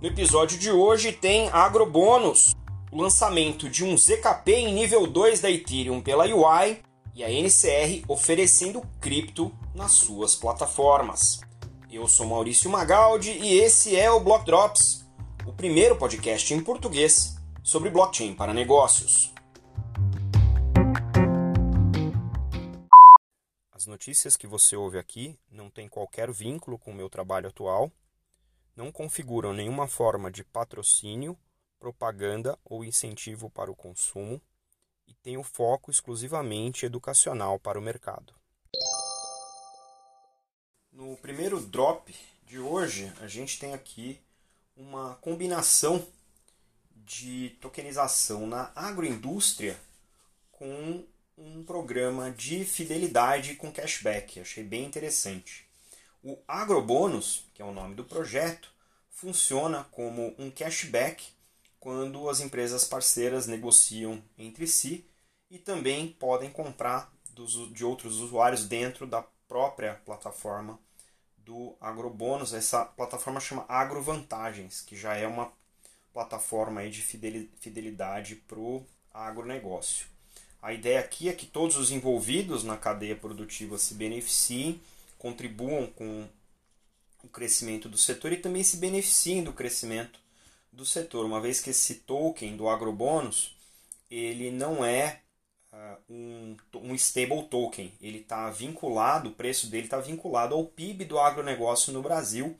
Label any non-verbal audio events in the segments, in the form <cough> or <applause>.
No episódio de hoje tem agrobônus, o lançamento de um ZKP em nível 2 da Ethereum pela UI e a NCR oferecendo cripto nas suas plataformas. Eu sou Maurício Magaldi e esse é o Block Drops, o primeiro podcast em português sobre blockchain para negócios. As notícias que você ouve aqui não têm qualquer vínculo com o meu trabalho atual, não configuram nenhuma forma de patrocínio, propaganda ou incentivo para o consumo e têm o foco exclusivamente educacional para o mercado. No primeiro drop de hoje, a gente tem aqui uma combinação de tokenização na agroindústria com um programa de fidelidade com cashback. Achei bem interessante. O Agrobônus, que é o nome do projeto, funciona como um cashback quando as empresas parceiras negociam entre si e também podem comprar dos, de outros usuários dentro da própria plataforma do Agrobônus. Essa plataforma chama Agrovantagens, que já é uma plataforma aí de fidelidade para o agronegócio. A ideia aqui é que todos os envolvidos na cadeia produtiva se beneficiem, contribuam com o crescimento do setor e também se beneficiem do crescimento do setor, uma vez que esse token do agrobônus ele não é uh, um, um stable token, ele está vinculado, o preço dele está vinculado ao PIB do agronegócio no Brasil,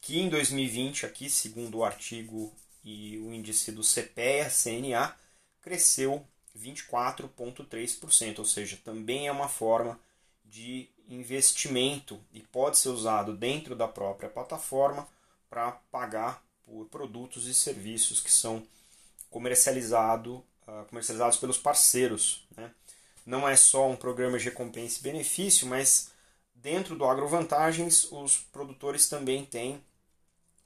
que em 2020, aqui segundo o artigo e o índice do CPEA, CNA, cresceu 24,3%, ou seja, também é uma forma de investimento e pode ser usado dentro da própria plataforma para pagar por produtos e serviços que são comercializado, uh, comercializados pelos parceiros. Né? Não é só um programa de recompensa e benefício, mas dentro do AgroVantagens os produtores também têm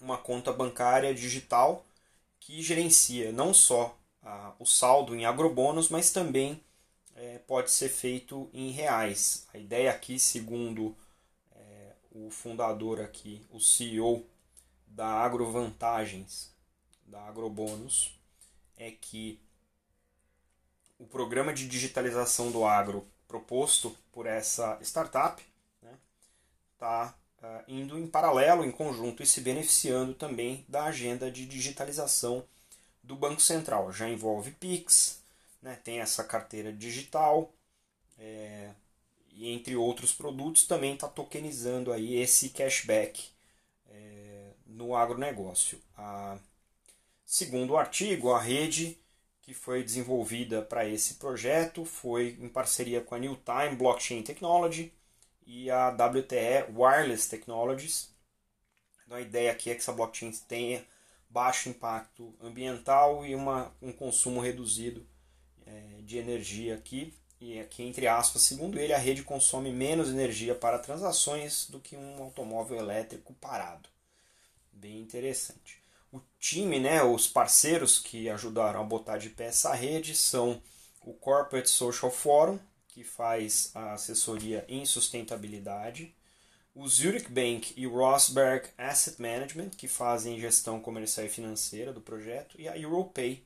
uma conta bancária digital que gerencia não só o saldo em agrobônus, mas também é, pode ser feito em reais. A ideia aqui, segundo é, o fundador aqui, o CEO da Agrovantagens, da Agrobônus, é que o programa de digitalização do agro proposto por essa startup está né, uh, indo em paralelo, em conjunto e se beneficiando também da agenda de digitalização do Banco Central. Já envolve PIX, né, tem essa carteira digital, é, e entre outros produtos também está tokenizando aí esse cashback é, no agronegócio. A, segundo o artigo, a rede que foi desenvolvida para esse projeto foi em parceria com a New Time Blockchain Technology e a WTE Wireless Technologies. Então a ideia aqui é que essa blockchain tenha baixo impacto ambiental e uma, um consumo reduzido de energia aqui. E aqui, entre aspas, segundo ele, a rede consome menos energia para transações do que um automóvel elétrico parado. Bem interessante. O time, né, os parceiros que ajudaram a botar de pé essa rede são o Corporate Social Forum, que faz a assessoria em sustentabilidade, o Zurich Bank e o Rosberg Asset Management, que fazem gestão comercial e financeira do projeto, e a Europay,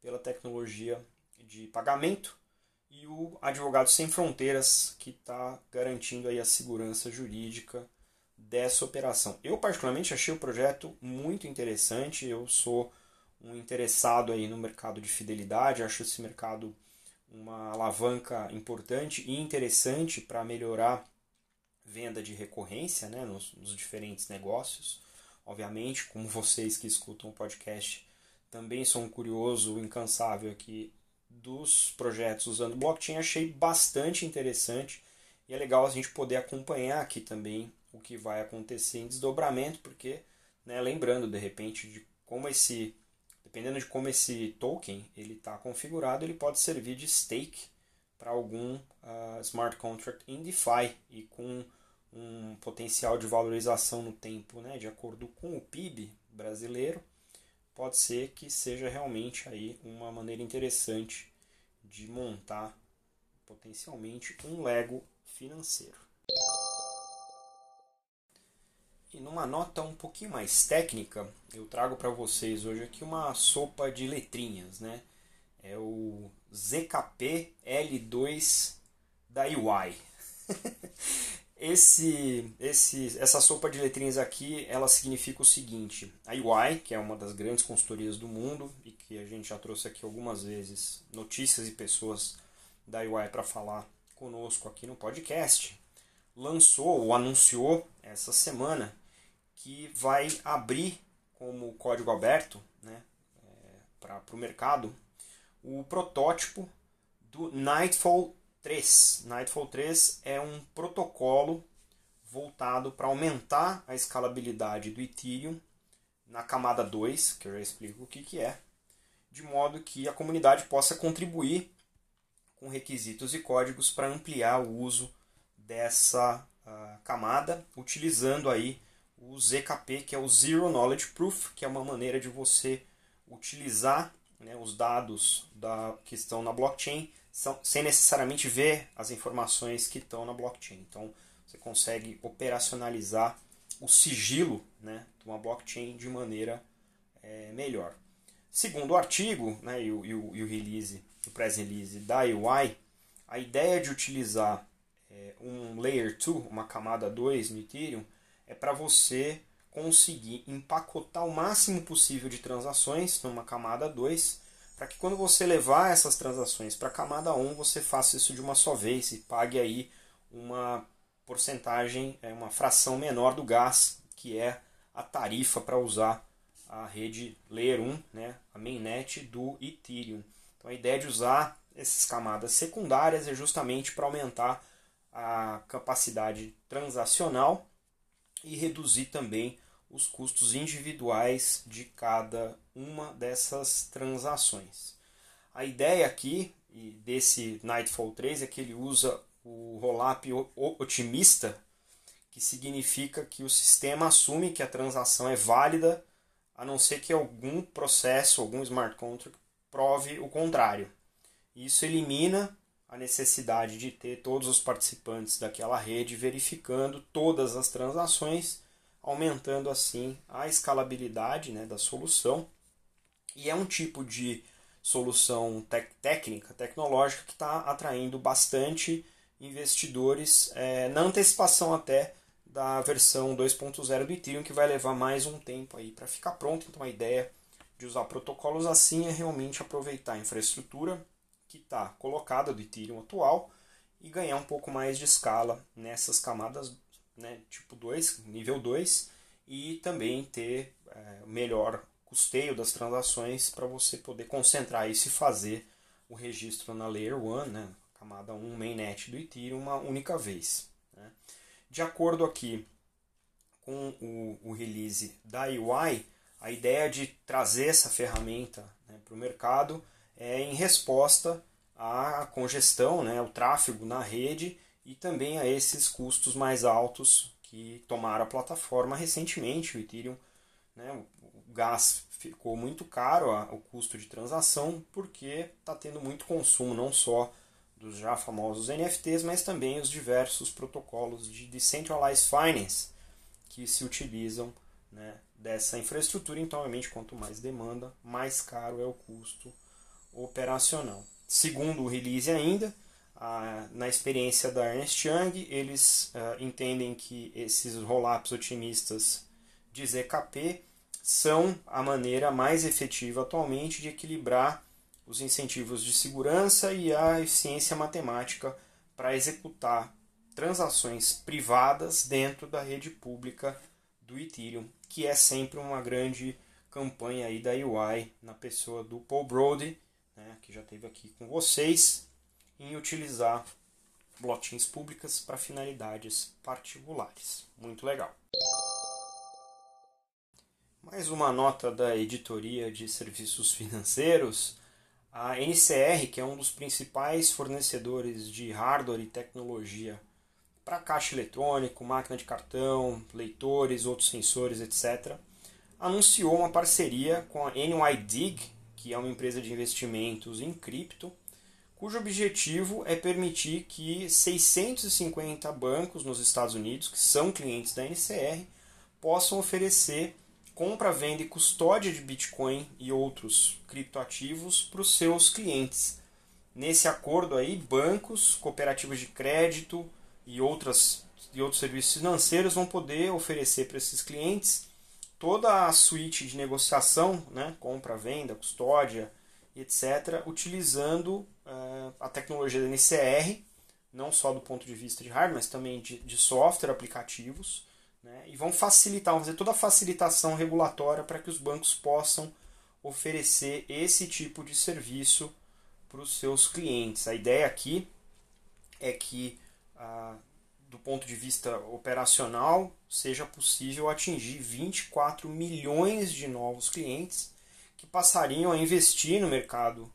pela tecnologia de pagamento, e o Advogado Sem Fronteiras, que está garantindo aí a segurança jurídica dessa operação. Eu particularmente achei o projeto muito interessante, eu sou um interessado aí no mercado de fidelidade, acho esse mercado uma alavanca importante e interessante para melhorar venda de recorrência né, nos, nos, diferentes negócios. Obviamente, como vocês que escutam o podcast, também sou um curioso incansável aqui dos projetos usando blockchain, achei bastante interessante. E é legal a gente poder acompanhar aqui também o que vai acontecer em desdobramento, porque, né, lembrando de repente de como esse, dependendo de como esse token ele está configurado, ele pode servir de stake para algum uh, smart contract em DeFi e com um potencial de valorização no tempo, né, de acordo com o PIB brasileiro, pode ser que seja realmente aí uma maneira interessante de montar potencialmente um Lego financeiro. E numa nota um pouquinho mais técnica, eu trago para vocês hoje aqui uma sopa de letrinhas, né? É o ZKP L2 da UI. <laughs> esse, esse, essa sopa de letrinhas aqui, ela significa o seguinte: a UI, que é uma das grandes consultorias do mundo e que a gente já trouxe aqui algumas vezes notícias e pessoas da UI para falar conosco aqui no podcast, lançou ou anunciou essa semana que vai abrir como código aberto né, é, para o mercado o protótipo do Nightfall 3. Nightfall 3 é um protocolo voltado para aumentar a escalabilidade do Ethereum na camada 2, que eu já explico o que, que é, de modo que a comunidade possa contribuir com requisitos e códigos para ampliar o uso dessa uh, camada, utilizando aí o ZKP, que é o Zero Knowledge Proof, que é uma maneira de você utilizar né, os dados da, que estão na blockchain são, sem necessariamente ver as informações que estão na blockchain. Então você consegue operacionalizar o sigilo né, de uma blockchain de maneira é, melhor. Segundo o artigo né, e, o, e, o, release, o press release da UI, a ideia de utilizar é, um layer 2, uma camada 2 no Ethereum, é para você conseguir empacotar o máximo possível de transações numa camada 2, para que quando você levar essas transações para a camada 1, você faça isso de uma só vez e pague aí uma porcentagem, é, uma fração menor do gás, que é a tarifa para usar a rede Layer 1, né, a mainnet do Ethereum. Então a ideia de usar essas camadas secundárias é justamente para aumentar a capacidade transacional e reduzir também os custos individuais de cada uma dessas transações. A ideia aqui desse Nightfall 3 é que ele usa o rollup otimista, que significa que o sistema assume que a transação é válida, a não ser que algum processo, algum smart contract prove o contrário. Isso elimina a necessidade de ter todos os participantes daquela rede verificando todas as transações, aumentando assim a escalabilidade né, da solução. E é um tipo de solução técnica, tecnológica, que está atraindo bastante investidores é, na antecipação até da versão 2.0 do Ethereum, que vai levar mais um tempo aí para ficar pronto. Então a ideia de usar protocolos assim é realmente aproveitar a infraestrutura que está colocada do Ethereum atual e ganhar um pouco mais de escala nessas camadas né, tipo 2, nível 2, e também ter é, melhor custeio das transações para você poder concentrar isso e fazer o registro na Layer 1, né, camada 1 mainnet do Ethereum, uma única vez. Né. De acordo aqui com o, o release da UI, a ideia de trazer essa ferramenta né, para o mercado é em resposta à congestão, né, ao tráfego na rede e também a esses custos mais altos que tomaram a plataforma recentemente. O Ethereum, né, o gás ficou muito caro, o custo de transação, porque está tendo muito consumo, não só dos já famosos NFTs, mas também os diversos protocolos de Decentralized Finance que se utilizam né, dessa infraestrutura. Então, obviamente, quanto mais demanda, mais caro é o custo operacional. Segundo o release ainda, a, na experiência da Ernst Young, eles uh, entendem que esses rollups otimistas de ZKP são a maneira mais efetiva atualmente de equilibrar os incentivos de segurança e a eficiência matemática para executar transações privadas dentro da rede pública do Ethereum, que é sempre uma grande campanha aí da UI na pessoa do Paul Brody, né, que já esteve aqui com vocês, em utilizar blockchains públicas para finalidades particulares. Muito legal. Mais uma nota da editoria de serviços financeiros. A NCR, que é um dos principais fornecedores de hardware e tecnologia para caixa eletrônico, máquina de cartão, leitores, outros sensores, etc., anunciou uma parceria com a NYDIG, que é uma empresa de investimentos em cripto, cujo objetivo é permitir que 650 bancos nos Estados Unidos, que são clientes da NCR, possam oferecer compra, venda e custódia de Bitcoin e outros criptoativos para os seus clientes. Nesse acordo aí, bancos, cooperativas de crédito e, outras, e outros serviços financeiros vão poder oferecer para esses clientes toda a suíte de negociação, né, compra, venda, custódia, etc., utilizando a tecnologia da NCR, não só do ponto de vista de hardware, mas também de, de software, aplicativos, né, e vão facilitar, vão fazer toda a facilitação regulatória para que os bancos possam oferecer esse tipo de serviço para os seus clientes. A ideia aqui é que, ah, do ponto de vista operacional, seja possível atingir 24 milhões de novos clientes que passariam a investir no mercado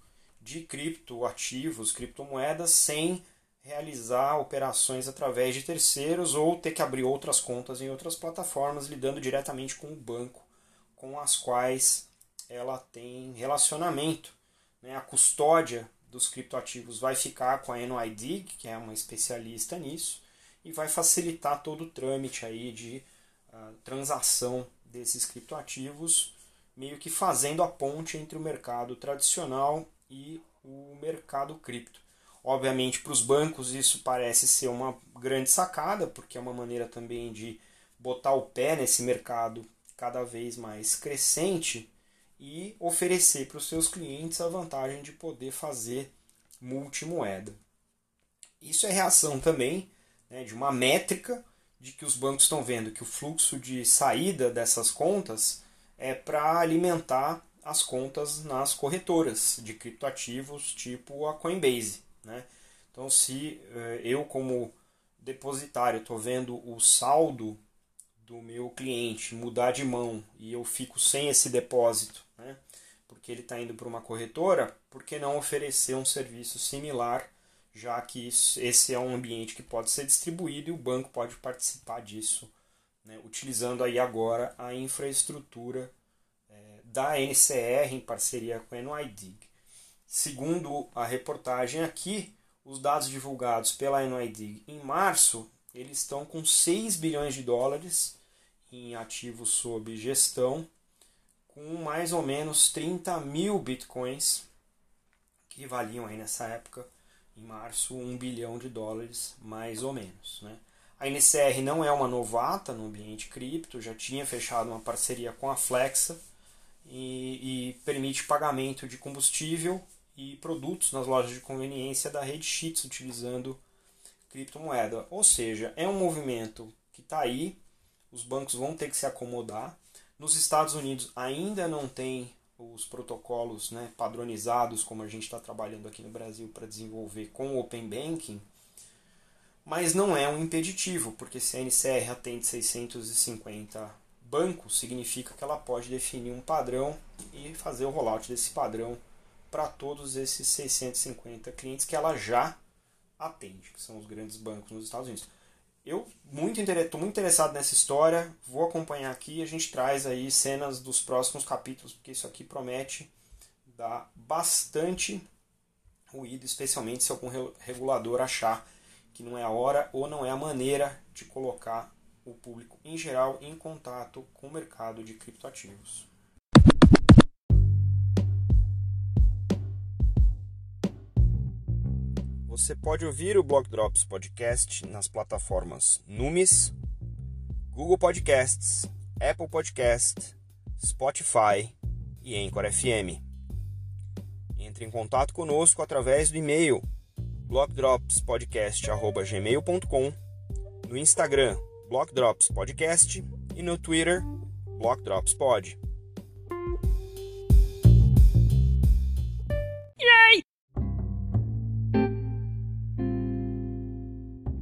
de criptoativos, criptomoedas, sem realizar operações através de terceiros ou ter que abrir outras contas em outras plataformas, lidando diretamente com o banco com as quais ela tem relacionamento. Né? A custódia dos criptoativos vai ficar com a NYDIG, que é uma especialista nisso, e vai facilitar todo o trâmite aí de uh, transação desses criptoativos, meio que fazendo a ponte entre o mercado tradicional e o mercado cripto. Obviamente, para os bancos isso parece ser uma grande sacada, porque é uma maneira também de botar o pé nesse mercado cada vez mais crescente e oferecer para os seus clientes a vantagem de poder fazer multimoeda. Isso é reação também né, de uma métrica de que os bancos estão vendo que o fluxo de saída dessas contas é para alimentar as contas nas corretoras de criptoativos tipo a Coinbase. Né? Então, se eh, eu, como depositário, estou vendo o saldo do meu cliente mudar de mão e eu fico sem esse depósito, né? porque ele está indo para uma corretora, por que não oferecer um serviço similar, já que isso, esse é um ambiente que pode ser distribuído e o banco pode participar disso, né? utilizando aí agora a infraestrutura da NCR em parceria com a NYDIG. Segundo a reportagem aqui, os dados divulgados pela NYDIG em março, eles estão com 6 bilhões de dólares em ativos sob gestão, com mais ou menos 30 mil bitcoins, que valiam aí nessa época, em março, 1 bilhão de dólares, mais ou menos. Né? A NCR não é uma novata no ambiente cripto, já tinha fechado uma parceria com a Flexa e, e permite pagamento de combustível e produtos nas lojas de conveniência da rede Cheats utilizando criptomoeda. Ou seja, é um movimento que está aí, os bancos vão ter que se acomodar. Nos Estados Unidos ainda não tem os protocolos né, padronizados, como a gente está trabalhando aqui no Brasil para desenvolver com o Open Banking, mas não é um impeditivo, porque se a NCR atende 650 bancos, significa que ela pode definir um padrão e fazer o rollout desse padrão para todos esses 650 clientes que ela já atende, que são os grandes bancos nos Estados Unidos. Eu muito estou muito interessado nessa história, vou acompanhar aqui a gente traz aí cenas dos próximos capítulos, porque isso aqui promete dar bastante ruído, especialmente se algum regulador achar que não é a hora ou não é a maneira de colocar o público em geral em contato com o mercado de criptoativos. Você pode ouvir o Block Drops Podcast nas plataformas Numis, Google Podcasts, Apple Podcast, Spotify e Anchor FM. Entre em contato conosco através do e-mail blockdropspodcast.gmail.com, no Instagram Block Drops Podcast e no Twitter Block Drops Pod.